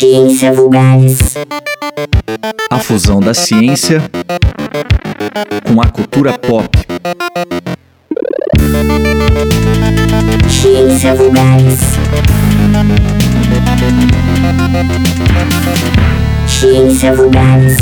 Ciência Vulgares. A fusão da ciência com a cultura pop. Ciência Vulgares. Ciência Vulgares.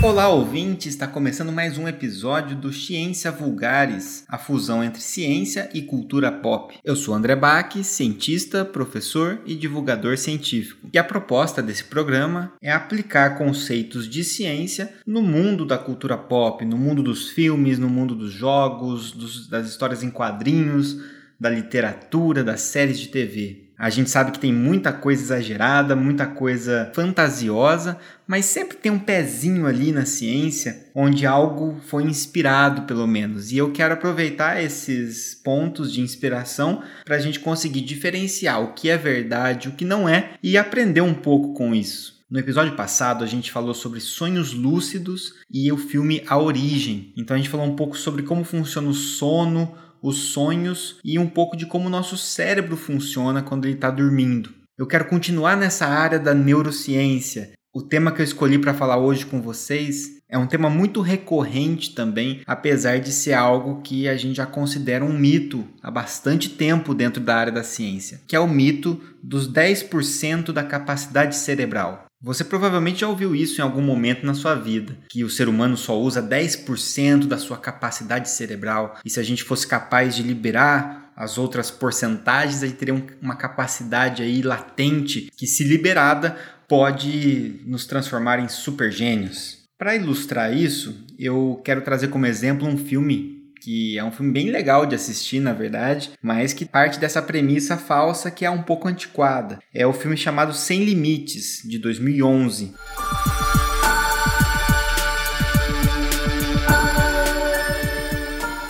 Olá, ouvinte! Está começando mais um episódio do Ciência Vulgares, a fusão entre ciência e cultura pop. Eu sou André Bach, cientista, professor e divulgador científico. E a proposta desse programa é aplicar conceitos de ciência no mundo da cultura pop, no mundo dos filmes, no mundo dos jogos, dos, das histórias em quadrinhos, da literatura, das séries de TV. A gente sabe que tem muita coisa exagerada, muita coisa fantasiosa, mas sempre tem um pezinho ali na ciência onde algo foi inspirado, pelo menos. E eu quero aproveitar esses pontos de inspiração para a gente conseguir diferenciar o que é verdade, o que não é e aprender um pouco com isso. No episódio passado, a gente falou sobre sonhos lúcidos e o filme A Origem. Então, a gente falou um pouco sobre como funciona o sono, os sonhos e um pouco de como o nosso cérebro funciona quando ele está dormindo. Eu quero continuar nessa área da neurociência. O tema que eu escolhi para falar hoje com vocês é um tema muito recorrente também, apesar de ser algo que a gente já considera um mito há bastante tempo dentro da área da ciência, que é o mito dos 10% da capacidade cerebral. Você provavelmente já ouviu isso em algum momento na sua vida, que o ser humano só usa 10% da sua capacidade cerebral, e se a gente fosse capaz de liberar as outras porcentagens, a gente teria uma capacidade aí latente que, se liberada, pode nos transformar em super gênios. Para ilustrar isso, eu quero trazer como exemplo um filme que é um filme bem legal de assistir, na verdade, mas que parte dessa premissa falsa que é um pouco antiquada. É o filme chamado Sem Limites, de 2011.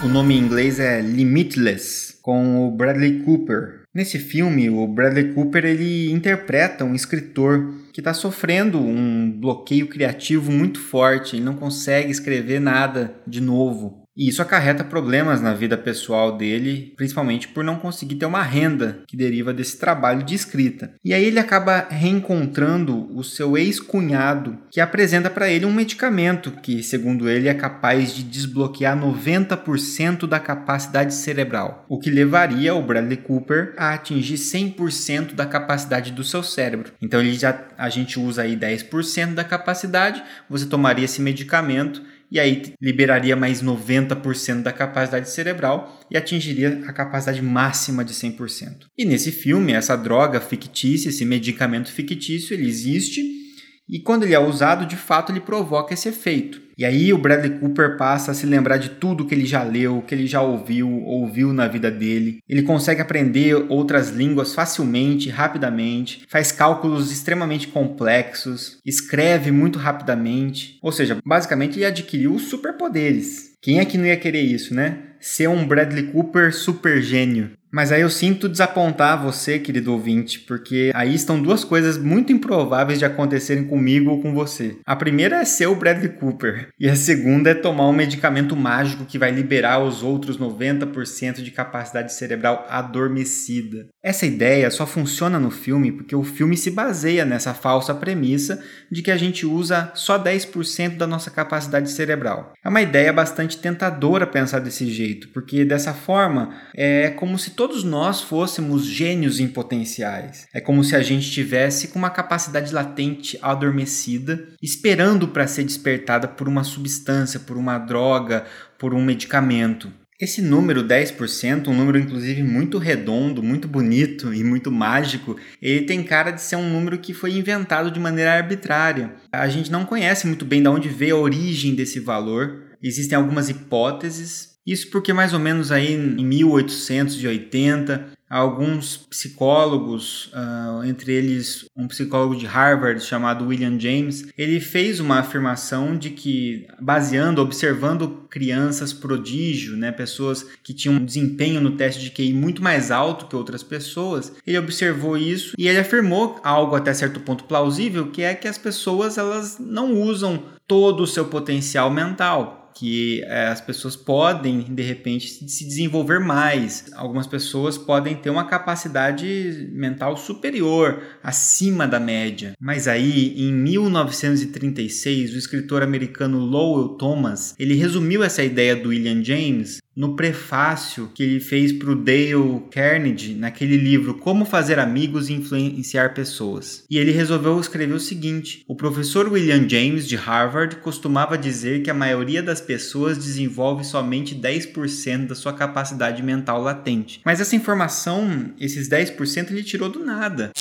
O nome em inglês é Limitless, com o Bradley Cooper. Nesse filme, o Bradley Cooper ele interpreta um escritor que está sofrendo um bloqueio criativo muito forte, ele não consegue escrever nada de novo. E isso acarreta problemas na vida pessoal dele, principalmente por não conseguir ter uma renda que deriva desse trabalho de escrita. E aí ele acaba reencontrando o seu ex-cunhado, que apresenta para ele um medicamento que, segundo ele, é capaz de desbloquear 90% da capacidade cerebral, o que levaria o Bradley Cooper a atingir 100% da capacidade do seu cérebro. Então ele já a gente usa aí 10% da capacidade, você tomaria esse medicamento e aí liberaria mais 90% da capacidade cerebral e atingiria a capacidade máxima de 100%. E nesse filme, essa droga fictícia, esse medicamento fictício, ele existe e quando ele é usado, de fato, ele provoca esse efeito. E aí o Bradley Cooper passa a se lembrar de tudo que ele já leu, que ele já ouviu, ouviu na vida dele. Ele consegue aprender outras línguas facilmente, rapidamente, faz cálculos extremamente complexos, escreve muito rapidamente. Ou seja, basicamente ele adquiriu superpoderes. Quem é que não ia querer isso, né? Ser um Bradley Cooper super gênio. Mas aí eu sinto desapontar você, querido ouvinte, porque aí estão duas coisas muito improváveis de acontecerem comigo ou com você. A primeira é ser o Bradley Cooper, e a segunda é tomar um medicamento mágico que vai liberar os outros 90% de capacidade cerebral adormecida. Essa ideia só funciona no filme porque o filme se baseia nessa falsa premissa de que a gente usa só 10% da nossa capacidade cerebral. É uma ideia bastante tentadora pensar desse jeito, porque dessa forma é como se todos nós fôssemos gênios em potenciais. É como se a gente tivesse com uma capacidade latente adormecida, esperando para ser despertada por uma substância, por uma droga, por um medicamento. Esse número 10%, um número inclusive muito redondo, muito bonito e muito mágico, ele tem cara de ser um número que foi inventado de maneira arbitrária. A gente não conhece muito bem de onde veio a origem desse valor. Existem algumas hipóteses, isso porque mais ou menos aí em 1880, alguns psicólogos, uh, entre eles um psicólogo de Harvard chamado William James, ele fez uma afirmação de que, baseando, observando crianças prodígio, né, pessoas que tinham um desempenho no teste de QI muito mais alto que outras pessoas, ele observou isso e ele afirmou algo até certo ponto plausível, que é que as pessoas elas não usam todo o seu potencial mental que é, as pessoas podem, de repente, se desenvolver mais. Algumas pessoas podem ter uma capacidade mental superior, acima da média. Mas aí, em 1936, o escritor americano Lowell Thomas, ele resumiu essa ideia do William James no prefácio que ele fez para o Dale Carnegie naquele livro Como Fazer Amigos e Influenciar Pessoas. E ele resolveu escrever o seguinte: O professor William James de Harvard costumava dizer que a maioria das pessoas desenvolve somente 10% da sua capacidade mental latente. Mas essa informação, esses 10%, ele tirou do nada.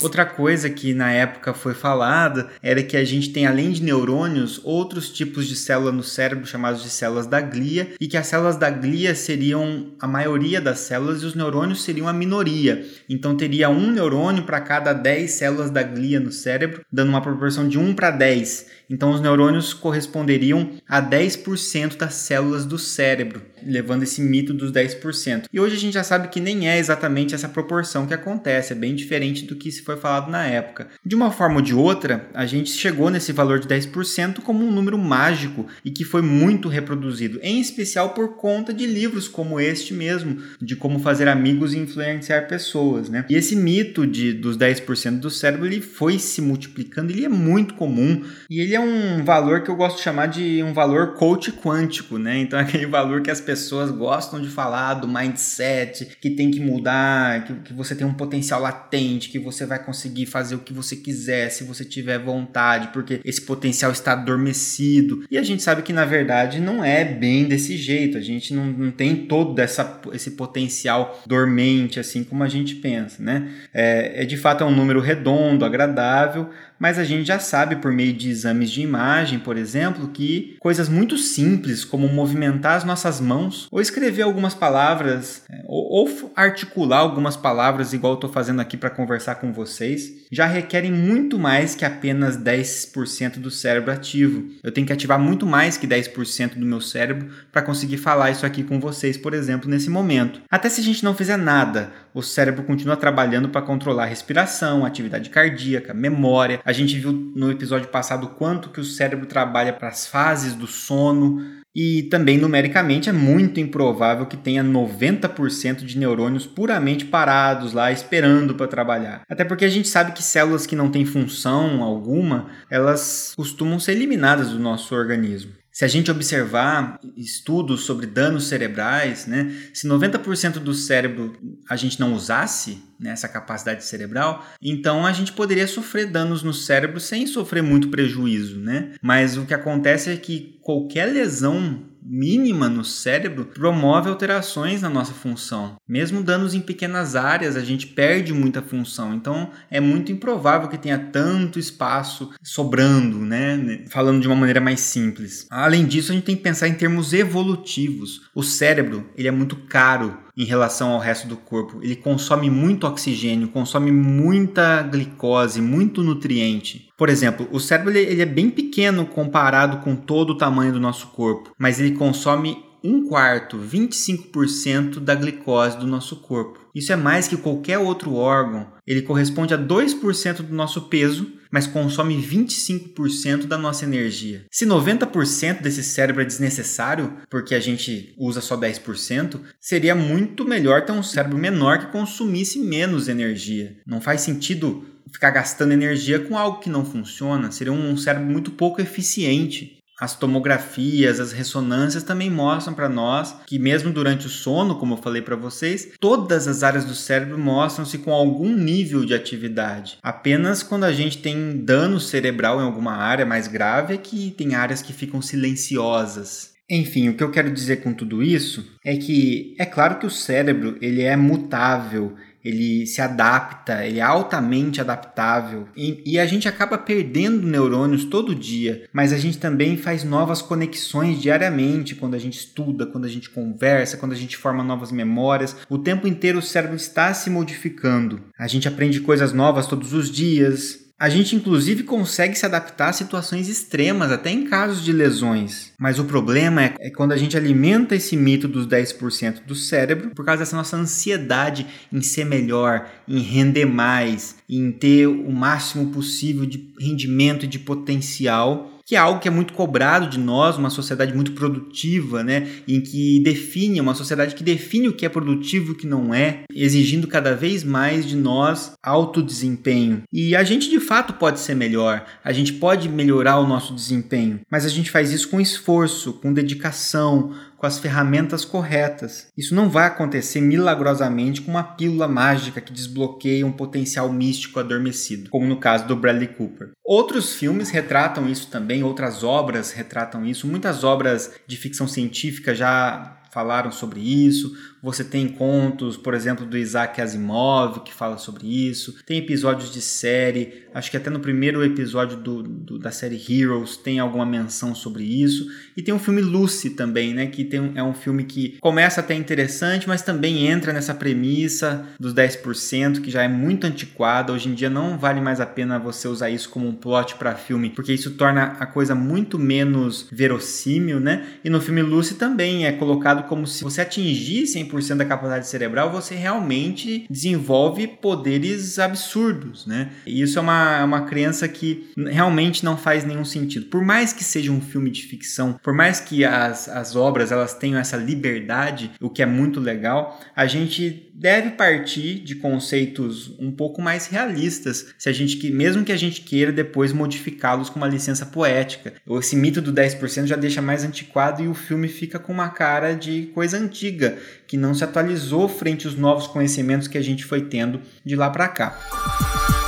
Outra coisa que na época foi falada era que a gente tem, além de neurônios, outros tipos de célula no cérebro chamados de células da glia e que as células da glia seriam a maioria das células e os neurônios seriam a minoria. Então teria um neurônio para cada 10 células da glia no cérebro, dando uma proporção de 1 para 10. Então os neurônios corresponderiam a 10% das células do cérebro, levando esse mito dos 10%. E hoje a gente já sabe que nem é exatamente essa proporção que acontece, é bem diferente do que se foi falado na época. De uma forma ou de outra, a gente chegou nesse valor de 10% como um número mágico e que foi muito reproduzido, em especial por conta de livros como este mesmo, de como fazer amigos e influenciar pessoas, né? E esse mito de dos 10% do cérebro, ele foi se multiplicando, ele é muito comum e ele é um valor que eu gosto de chamar de um valor coach quântico, né? Então é aquele valor que as pessoas gostam de falar do mindset, que tem que mudar, que, que você tem um potencial latente, que você vai conseguir fazer o que você quiser se você tiver vontade, porque esse potencial está adormecido. E a gente sabe que na verdade não é bem desse jeito, a gente não, não tem todo essa, esse potencial dormente assim como a gente pensa, né? É, é de fato é um número redondo, agradável, mas a gente já sabe por meio de exames de imagem, por exemplo, que coisas muito simples como movimentar as nossas mãos ou escrever algumas palavras é, ou, ou articular algumas palavras igual eu estou fazendo aqui para conversar com vocês já requerem muito mais que apenas 10% do cérebro ativo. Eu tenho que ativar muito mais que 10% do meu cérebro para conseguir falar isso aqui com vocês, por exemplo, nesse momento. Até se a gente não fizer nada, o cérebro continua trabalhando para controlar a respiração, atividade cardíaca, memória, a gente viu no episódio passado quanto que o cérebro trabalha para as fases do sono e também numericamente é muito improvável que tenha 90% de neurônios puramente parados lá esperando para trabalhar. Até porque a gente sabe que células que não têm função alguma, elas costumam ser eliminadas do nosso organismo. Se a gente observar estudos sobre danos cerebrais, né, se 90% do cérebro a gente não usasse né, essa capacidade cerebral, então a gente poderia sofrer danos no cérebro sem sofrer muito prejuízo, né? Mas o que acontece é que qualquer lesão mínima no cérebro promove alterações na nossa função. Mesmo danos em pequenas áreas, a gente perde muita função. Então é muito improvável que tenha tanto espaço sobrando, né? Falando de uma maneira mais simples. Além disso, a gente tem que pensar em termos evolutivos. O cérebro, ele é muito caro em relação ao resto do corpo. Ele consome muito oxigênio, consome muita glicose, muito nutriente. Por exemplo, o cérebro ele é bem pequeno comparado com todo o tamanho do nosso corpo, mas ele consome um quarto, 25% da glicose do nosso corpo. Isso é mais que qualquer outro órgão. Ele corresponde a 2% do nosso peso, mas consome 25% da nossa energia. Se 90% desse cérebro é desnecessário, porque a gente usa só 10%, seria muito melhor ter um cérebro menor que consumisse menos energia. Não faz sentido ficar gastando energia com algo que não funciona, seria um cérebro muito pouco eficiente. As tomografias, as ressonâncias também mostram para nós que mesmo durante o sono, como eu falei para vocês, todas as áreas do cérebro mostram-se com algum nível de atividade. Apenas quando a gente tem dano cerebral em alguma área mais grave é que tem áreas que ficam silenciosas. Enfim, o que eu quero dizer com tudo isso é que é claro que o cérebro ele é mutável, ele se adapta, ele é altamente adaptável e, e, a gente acaba perdendo neurônios todo dia, mas a gente também faz novas conexões diariamente quando a gente estuda, quando a gente conversa, quando a gente forma novas memórias. O tempo inteiro o cérebro está se modificando. A gente aprende coisas novas todos os dias, a gente, inclusive, consegue se adaptar a situações extremas, até em casos de lesões. Mas o problema é, é quando a gente alimenta esse mito dos 10% do cérebro por causa dessa nossa ansiedade em ser melhor, em render mais, em ter o máximo possível de rendimento e de potencial que é algo que é muito cobrado de nós, uma sociedade muito produtiva, né, em que define, uma sociedade que define o que é produtivo e o que não é, exigindo cada vez mais de nós alto desempenho. E a gente de fato pode ser melhor, a gente pode melhorar o nosso desempenho, mas a gente faz isso com esforço, com dedicação, com as ferramentas corretas. Isso não vai acontecer milagrosamente com uma pílula mágica que desbloqueia um potencial místico adormecido, como no caso do Bradley Cooper. Outros filmes retratam isso também, outras obras retratam isso, muitas obras de ficção científica já falaram sobre isso. Você tem contos, por exemplo, do Isaac Asimov, que fala sobre isso. Tem episódios de série, acho que até no primeiro episódio do, do, da série Heroes tem alguma menção sobre isso. E tem o filme Lucy também, né? Que tem é um filme que começa até interessante, mas também entra nessa premissa dos 10%, que já é muito antiquada. Hoje em dia não vale mais a pena você usar isso como um plot para filme, porque isso torna a coisa muito menos verossímil, né? E no filme Lucy também é colocado como se você atingisse 100% da capacidade cerebral, você realmente desenvolve poderes absurdos, né? E isso é uma, uma crença que realmente não faz nenhum sentido. Por mais que seja um filme de ficção, por mais que as, as obras elas tenham essa liberdade, o que é muito legal, a gente deve partir de conceitos um pouco mais realistas, se a gente mesmo que a gente queira depois modificá-los com uma licença poética. Esse mito do 10% já deixa mais antiquado e o filme fica com uma cara de coisa antiga, que não se atualizou frente aos novos conhecimentos que a gente foi tendo de lá para cá.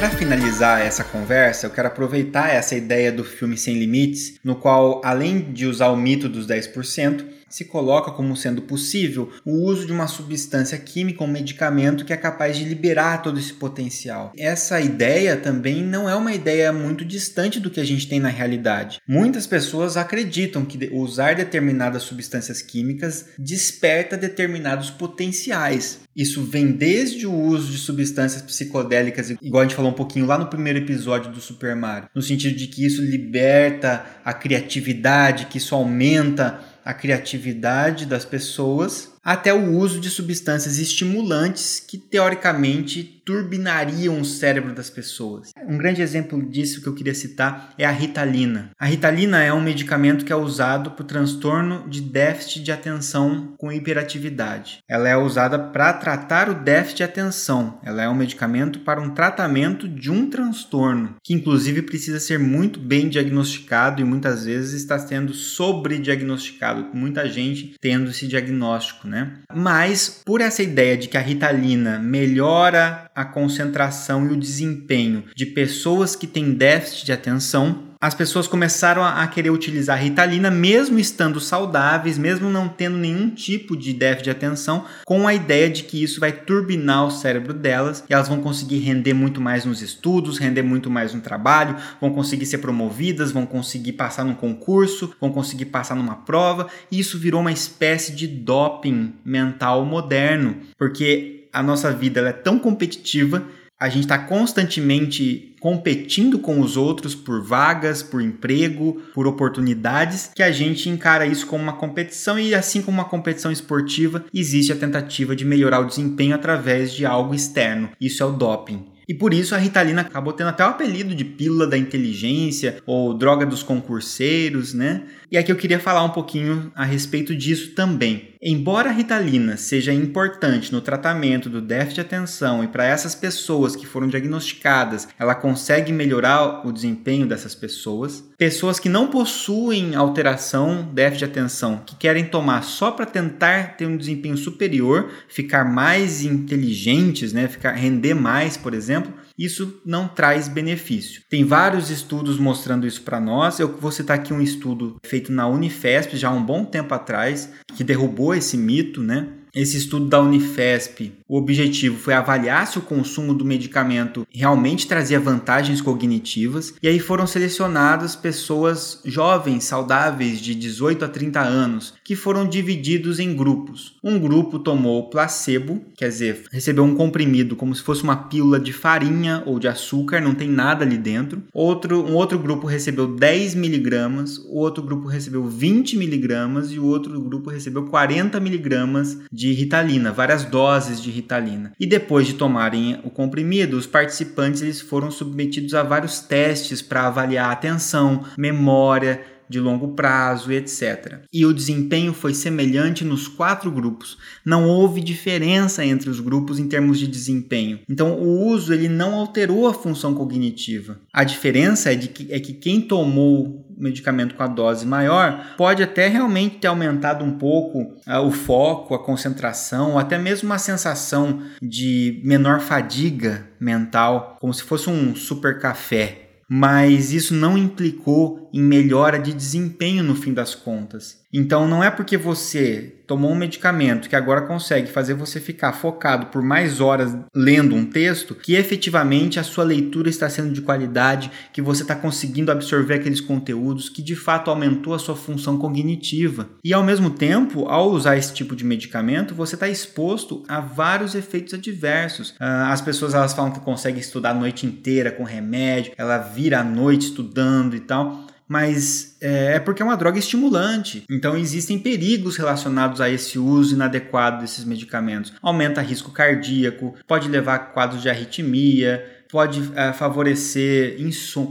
Para finalizar essa conversa, eu quero aproveitar essa ideia do filme Sem Limites, no qual, além de usar o mito dos 10%, se coloca como sendo possível o uso de uma substância química, um medicamento que é capaz de liberar todo esse potencial. Essa ideia também não é uma ideia muito distante do que a gente tem na realidade. Muitas pessoas acreditam que usar determinadas substâncias químicas desperta determinados potenciais. Isso vem desde o uso de substâncias psicodélicas, igual a gente falou um pouquinho lá no primeiro episódio do Super Mario, no sentido de que isso liberta a criatividade, que isso aumenta a criatividade das pessoas, até o uso de substâncias estimulantes que teoricamente turbinariam o cérebro das pessoas. Um grande exemplo disso que eu queria citar é a Ritalina. A Ritalina é um medicamento que é usado para o transtorno de déficit de atenção com hiperatividade. Ela é usada para tratar o déficit de atenção. Ela é um medicamento para um tratamento de um transtorno, que inclusive precisa ser muito bem diagnosticado e muitas vezes está sendo sobrediagnosticado, muita gente tendo esse diagnóstico, né? Mas por essa ideia de que a Ritalina melhora a concentração e o desempenho de pessoas que têm déficit de atenção, as pessoas começaram a, querer utilizar a Ritalina, mesmo estando saudáveis, mesmo não tendo nenhum tipo de déficit de atenção, com a ideia de que isso vai turbinar o cérebro delas e elas vão conseguir render muito mais nos estudos, render muito mais no trabalho, vão conseguir ser promovidas, vão conseguir passar num concurso, vão conseguir passar numa prova, e isso virou uma espécie de doping mental moderno, porque a nossa vida é tão competitiva, a gente está constantemente competindo com os outros por vagas, por emprego, por oportunidades, que a gente encara isso como uma competição e assim como uma competição esportiva, existe a tentativa de melhorar o desempenho através de algo externo. Isso é o doping. E por isso a Ritalina acabou tendo até o apelido de pílula da inteligência ou droga dos concurseiros, né? E aqui eu queria falar um pouquinho a respeito disso também. Embora a Ritalina seja importante no tratamento do déficit de atenção e para essas pessoas que foram diagnosticadas, ela consegue melhorar o desempenho dessas pessoas, pessoas que não possuem alteração déficit de atenção, que querem tomar só para tentar ter um desempenho superior, ficar mais inteligentes, né, ficar render mais, por exemplo, isso não traz benefício. Tem vários estudos mostrando isso para nós. Eu vou citar aqui um estudo feito na Unifesp já há um bom tempo atrás, que derrubou esse mito, né? Esse estudo da Unifesp, o objetivo foi avaliar se o consumo do medicamento realmente trazia vantagens cognitivas, e aí foram selecionadas pessoas jovens, saudáveis, de 18 a 30 anos, que foram divididos em grupos. Um grupo tomou placebo, quer dizer, recebeu um comprimido como se fosse uma pílula de farinha ou de açúcar, não tem nada ali dentro. Outro, um outro grupo recebeu 10 miligramas, o outro grupo recebeu 20 miligramas e o outro grupo recebeu 40 miligramas de Ritalina, várias doses de Ritalina. E depois de tomarem o comprimido, os participantes eles foram submetidos a vários testes para avaliar atenção, memória, de longo prazo, etc. E o desempenho foi semelhante nos quatro grupos. Não houve diferença entre os grupos em termos de desempenho. Então, o uso ele não alterou a função cognitiva. A diferença é, de que, é que quem tomou medicamento com a dose maior pode até realmente ter aumentado um pouco uh, o foco, a concentração, ou até mesmo uma sensação de menor fadiga mental, como se fosse um super café mas isso não implicou em melhora de desempenho no fim das contas. Então não é porque você tomou um medicamento que agora consegue fazer você ficar focado por mais horas lendo um texto que efetivamente a sua leitura está sendo de qualidade, que você está conseguindo absorver aqueles conteúdos, que de fato aumentou a sua função cognitiva. E ao mesmo tempo, ao usar esse tipo de medicamento, você está exposto a vários efeitos adversos. Ah, as pessoas elas falam que conseguem estudar a noite inteira com remédio, ela vira a noite estudando e tal mas é, é, porque é uma droga estimulante. Então existem perigos relacionados a esse uso inadequado desses medicamentos. Aumenta risco cardíaco, pode levar a quadros de arritmia, pode é, favorecer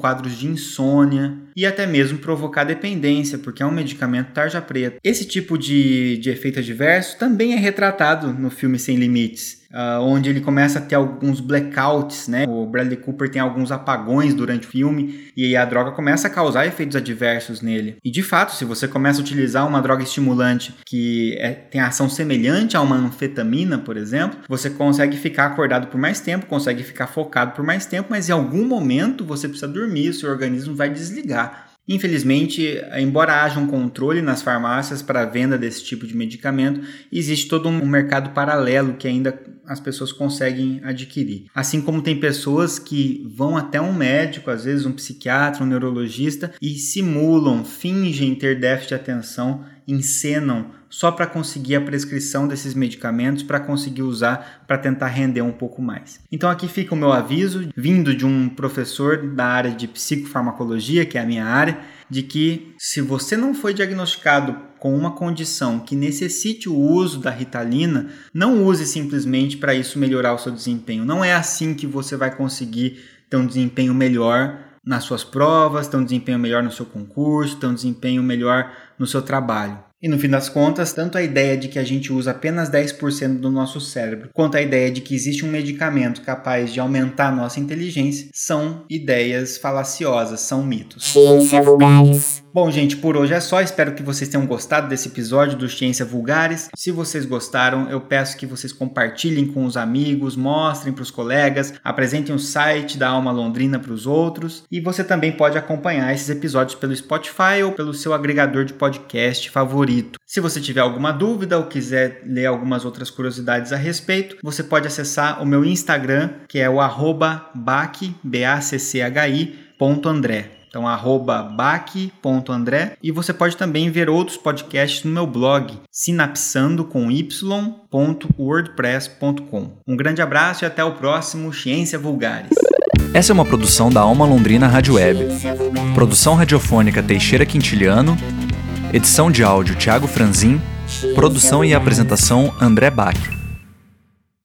quadros de insônia e até mesmo provocar dependência, porque é um medicamento tarja preta. Esse tipo de, de efeito adverso também é retratado no filme Sem Limites. Uh, onde ele começa a ter alguns blackouts, né? O Bradley Cooper tem alguns apagões durante o filme e a droga começa a causar efeitos adversos nele. E de fato, se você começa a utilizar uma droga estimulante que é, tem ação semelhante a uma anfetamina, por exemplo, você consegue ficar acordado por mais tempo, consegue ficar focado por mais tempo, mas em algum momento você precisa dormir, seu organismo vai desligar. Infelizmente, embora haja um controle nas farmácias para a venda desse tipo de medicamento, existe todo um mercado paralelo que ainda as pessoas conseguem adquirir. Assim como tem pessoas que vão até um médico, às vezes um psiquiatra, um neurologista, e simulam, fingem ter déficit de atenção, encenam só para conseguir a prescrição desses medicamentos, para conseguir usar para tentar render um pouco mais. Então aqui fica o meu aviso, vindo de um professor da área de psicofarmacologia, que é a minha área, de que se você não foi diagnosticado com uma condição que necessite o uso da Ritalina, não use simplesmente para isso melhorar o seu desempenho. Não é assim que você vai conseguir ter um desempenho melhor nas suas provas, ter um desempenho melhor no seu concurso, ter um desempenho melhor no seu trabalho. E no fim das contas, tanto a ideia de que a gente usa apenas 10% do nosso cérebro, quanto a ideia de que existe um medicamento capaz de aumentar nossa inteligência, são ideias falaciosas, são mitos. Ciência vulgares. Bom, gente, por hoje é só. Espero que vocês tenham gostado desse episódio do Ciência Vulgares. Se vocês gostaram, eu peço que vocês compartilhem com os amigos, mostrem para os colegas, apresentem o site da Alma Londrina para os outros. E você também pode acompanhar esses episódios pelo Spotify ou pelo seu agregador de podcast favorito. Se você tiver alguma dúvida ou quiser ler algumas outras curiosidades a respeito, você pode acessar o meu Instagram, que é o arroba bac, então, arroba baque.andré. E você pode também ver outros podcasts no meu blog, sinapsando com y.wordpress.com. Um grande abraço e até o próximo Ciência Vulgares. Essa é uma produção da Alma Londrina Rádio Web. Produção radiofônica Teixeira Quintiliano. Edição de áudio Tiago Franzin. Produção e apresentação André Bach.